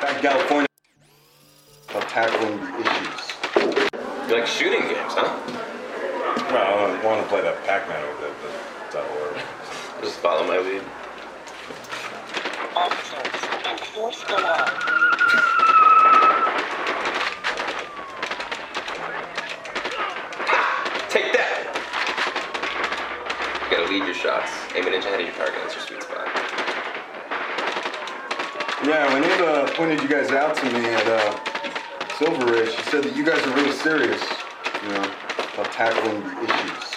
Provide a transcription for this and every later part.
back in California about tackling issues. You like shooting games, huh? Well, I want to play that Pac-Man over there, but that'll work. Just follow my lead. Officers, enforce the law. Take that! You gotta lead your shots. Aim an inch ahead of your target. That's your sweet spot. Yeah, when Ava pointed you guys out to me at uh, Silver Ridge, she said that you guys are really serious, you know, about tackling the issues.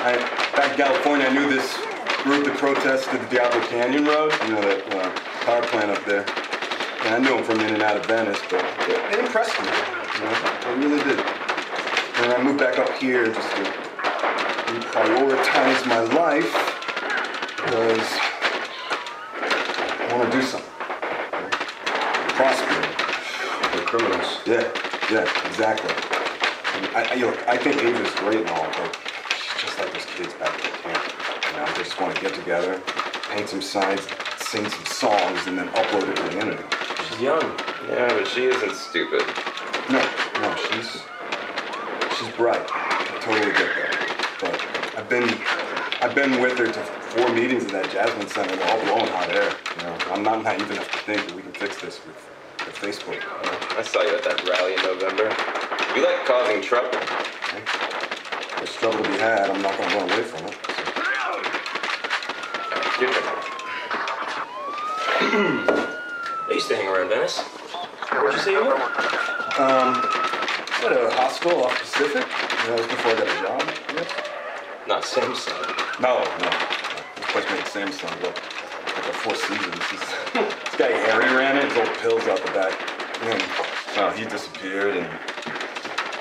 I, back in California, I knew this group that protested the Diablo Canyon Road, you know, that uh, power plant up there. And I knew them from in and out of Venice, but they, they impressed me, you know, they really did. And I moved back up here just to reprioritize my life because I want to do something. Prosper. They're criminals. Yeah, yeah, exactly. I, I, you know, I think Ava's great and all, but she's just like those kids back at the camp. You know, they just want to get together, paint some signs, sing some songs, and then upload it to the internet. She's young. Yeah, but she isn't stupid. No, no, she's she's bright. I totally get that. But I've been I've been with her to four meetings at that Jasmine Center, and all blowing hot air. You know, I'm not naive enough to think that we can fix this with, with Facebook. I saw you at that rally in November. You like causing trouble. There's trouble to be had. I'm not gonna run away from it. I used to hang around Venice. Where'd you say you were? Um, at a hostel off Pacific. You know, that was before I got a job. Not Samsung. No, no. This place made Samsung look like a Four Seasons. This, guy Harry ran it. His old pills out the back. And uh, he disappeared, and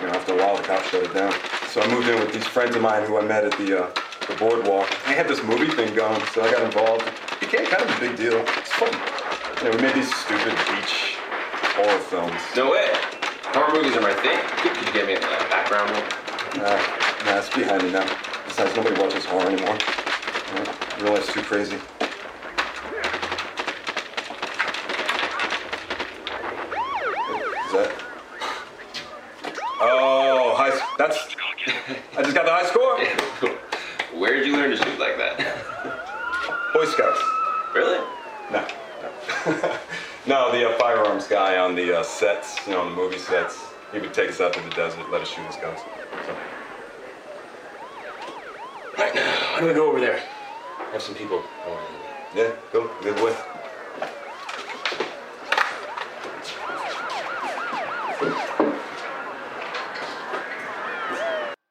you know, after a while, the cops shut it down. So I moved in with these friends of mine who I met at the uh, the boardwalk. They had this movie thing going, so I got involved. It became kind of a big deal. It's fun. You know, we made these stupid beach horror films. No way. Horror movies are my thing. Could you get me a background one? Nah, nah, it's behind me now. Besides, nobody watches horror anymore. You know, real life's too crazy. Is that? Oh, high. That's. I just got the high score. Where did you learn to shoot like that? Boy Scouts. really? No. No, no the uh, firearms guy on the uh, sets, you know, on the movie sets. He would take us out to the desert, let us shoot his guns. So, Right now, I'm gonna go over there? I have some people. I want to meet. yeah, go. Good way.